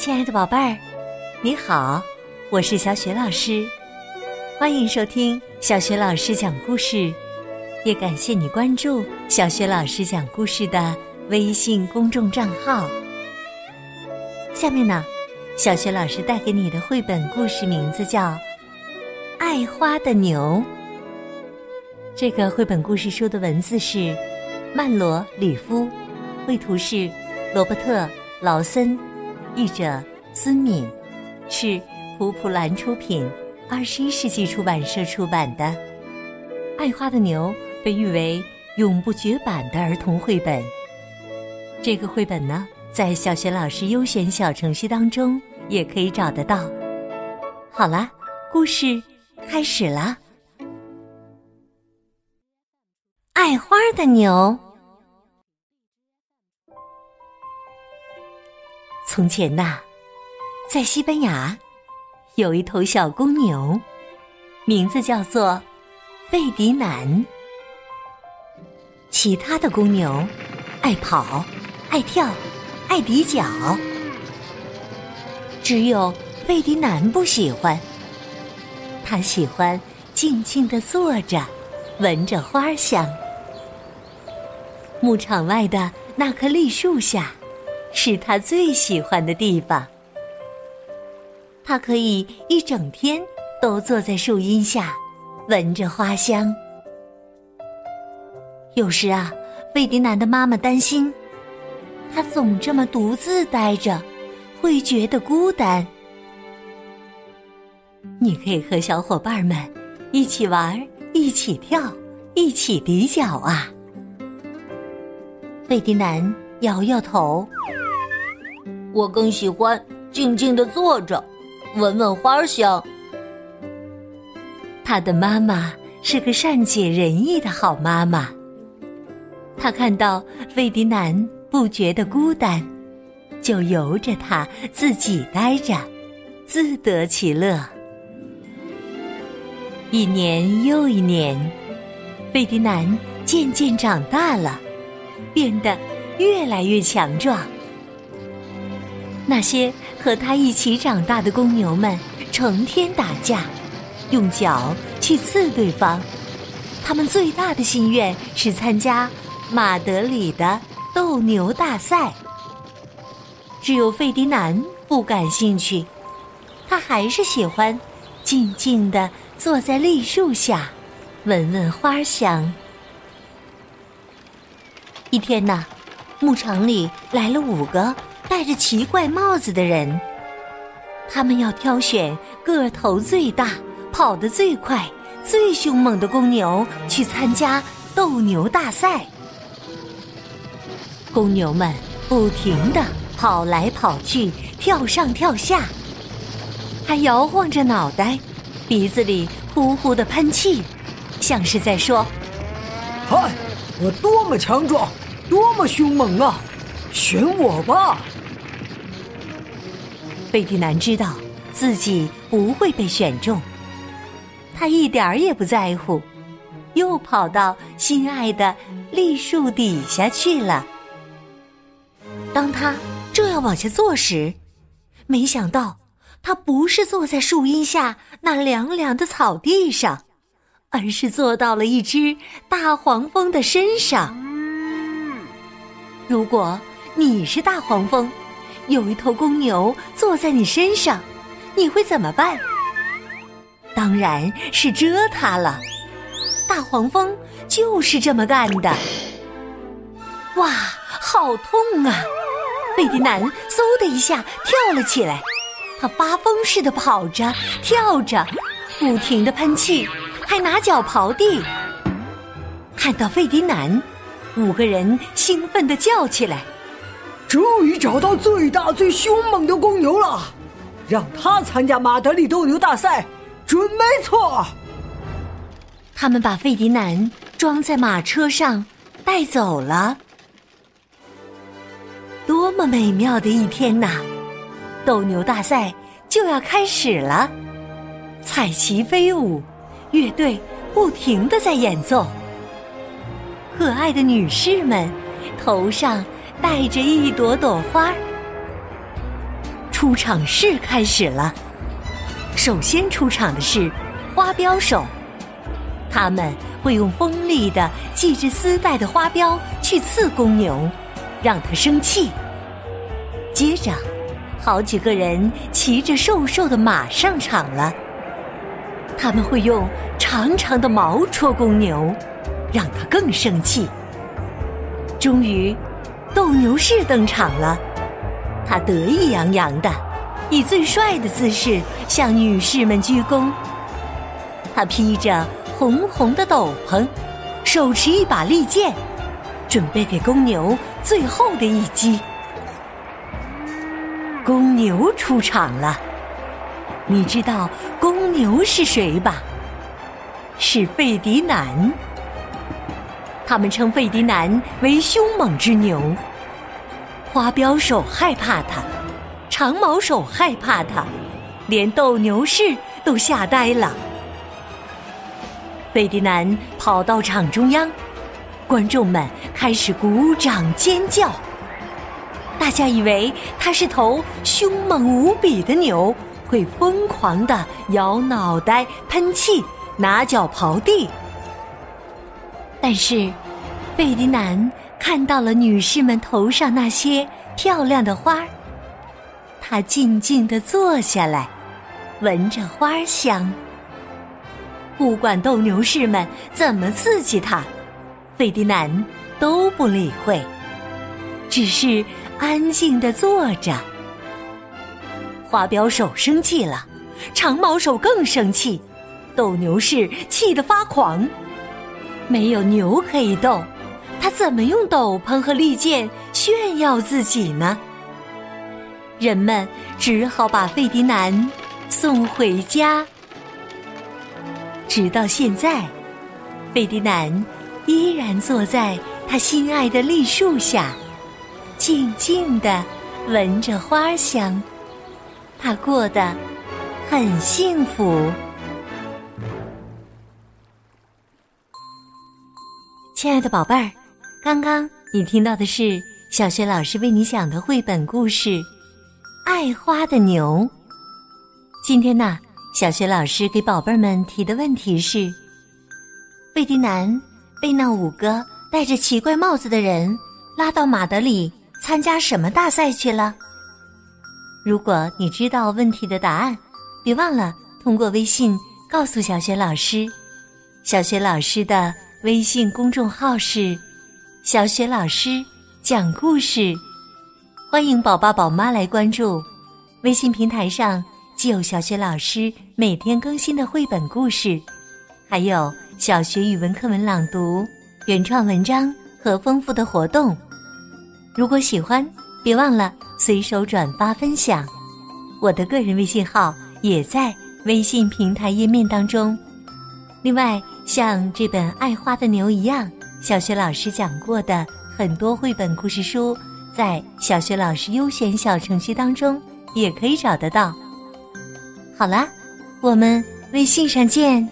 亲爱的宝贝儿，你好，我是小雪老师，欢迎收听小雪老师讲故事，也感谢你关注小雪老师讲故事的微信公众账号。下面呢，小雪老师带给你的绘本故事名字叫《爱花的牛》。这个绘本故事书的文字是曼罗·里夫，绘图是罗伯特·劳森。译者孙敏，是蒲蒲兰出品，二十一世纪出版社出版的《爱花的牛》被誉为永不绝版的儿童绘本。这个绘本呢，在小学老师优选小程序当中也可以找得到。好了，故事开始了，《爱花的牛》。从前呐，在西班牙有一头小公牛，名字叫做费迪南。其他的公牛爱跑、爱跳、爱抵脚，只有费迪南不喜欢。他喜欢静静的坐着，闻着花香。牧场外的那棵栗树下。是他最喜欢的地方。他可以一整天都坐在树荫下，闻着花香。有时啊，费迪南的妈妈担心，他总这么独自待着，会觉得孤单。你可以和小伙伴们一起玩，一起跳，一起比脚啊！费迪南摇摇头。我更喜欢静静的坐着，闻闻花香。他的妈妈是个善解人意的好妈妈。她看到费迪南不觉得孤单，就由着他自己待着，自得其乐。一年又一年，费迪南渐渐长大了，变得越来越强壮。那些和他一起长大的公牛们成天打架，用脚去刺对方。他们最大的心愿是参加马德里的斗牛大赛。只有费迪南不感兴趣，他还是喜欢静静的坐在栗树下，闻闻花香。一天呐，牧场里来了五个。戴着奇怪帽子的人，他们要挑选个头最大、跑得最快、最凶猛的公牛去参加斗牛大赛。公牛们不停的跑来跑去，跳上跳下，还摇晃着脑袋，鼻子里呼呼的喷气，像是在说：“嗨，我多么强壮，多么凶猛啊！选我吧！”贝迪南知道自己不会被选中，他一点儿也不在乎，又跑到心爱的栗树底下去了。当他正要往下坐时，没想到他不是坐在树荫下那凉凉的草地上，而是坐到了一只大黄蜂的身上。如果你是大黄蜂，有一头公牛坐在你身上，你会怎么办？当然是蛰它了。大黄蜂就是这么干的。哇，好痛啊！费迪南嗖的一下跳了起来，他发疯似的跑着、跳着，不停的喷气，还拿脚刨地。看到费迪南，五个人兴奋的叫起来。终于找到最大最凶猛的公牛了，让他参加马德里斗牛大赛，准没错。他们把费迪南装在马车上带走了。多么美妙的一天呐！斗牛大赛就要开始了，彩旗飞舞，乐队不停的在演奏，可爱的女士们头上。带着一朵朵花，出场式开始了。首先出场的是花镖手，他们会用锋利的系着丝带的花镖去刺公牛，让它生气。接着，好几个人骑着瘦瘦的马上场了，他们会用长长的矛戳公牛，让它更生气。终于，斗牛士登场了。他得意洋洋的，以最帅的姿势向女士们鞠躬。他披着红红的斗篷，手持一把利剑，准备给公牛最后的一击。公牛出场了，你知道公牛是谁吧？是费迪南。他们称费迪南为凶猛之牛。花镖手害怕他，长毛手害怕他，连斗牛士都吓呆了。费迪南跑到场中央，观众们开始鼓掌尖叫。大家以为他是头凶猛无比的牛，会疯狂的摇脑袋、喷气、拿脚刨地。但是，费迪南。看到了女士们头上那些漂亮的花儿，他静静地坐下来，闻着花香。不管斗牛士们怎么刺激他，费迪南都不理会，只是安静地坐着。花镖手生气了，长毛手更生气，斗牛士气得发狂，没有牛可以斗。他怎么用斗篷和利剑炫耀自己呢？人们只好把费迪南送回家。直到现在，费迪南依然坐在他心爱的栗树下，静静的闻着花香。他过得很幸福。亲爱的宝贝儿。刚刚你听到的是小学老师为你讲的绘本故事《爱花的牛》。今天呢，小学老师给宝贝们提的问题是：费迪南被那五个戴着奇怪帽子的人拉到马德里参加什么大赛去了？如果你知道问题的答案，别忘了通过微信告诉小学老师。小学老师的微信公众号是。小雪老师讲故事，欢迎宝爸宝妈来关注。微信平台上既有小雪老师每天更新的绘本故事，还有小学语文课文朗读、原创文章和丰富的活动。如果喜欢，别忘了随手转发分享。我的个人微信号也在微信平台页面当中。另外，像这本《爱花的牛》一样。小学老师讲过的很多绘本故事书，在小学老师优选小程序当中也可以找得到。好啦，我们微信上见。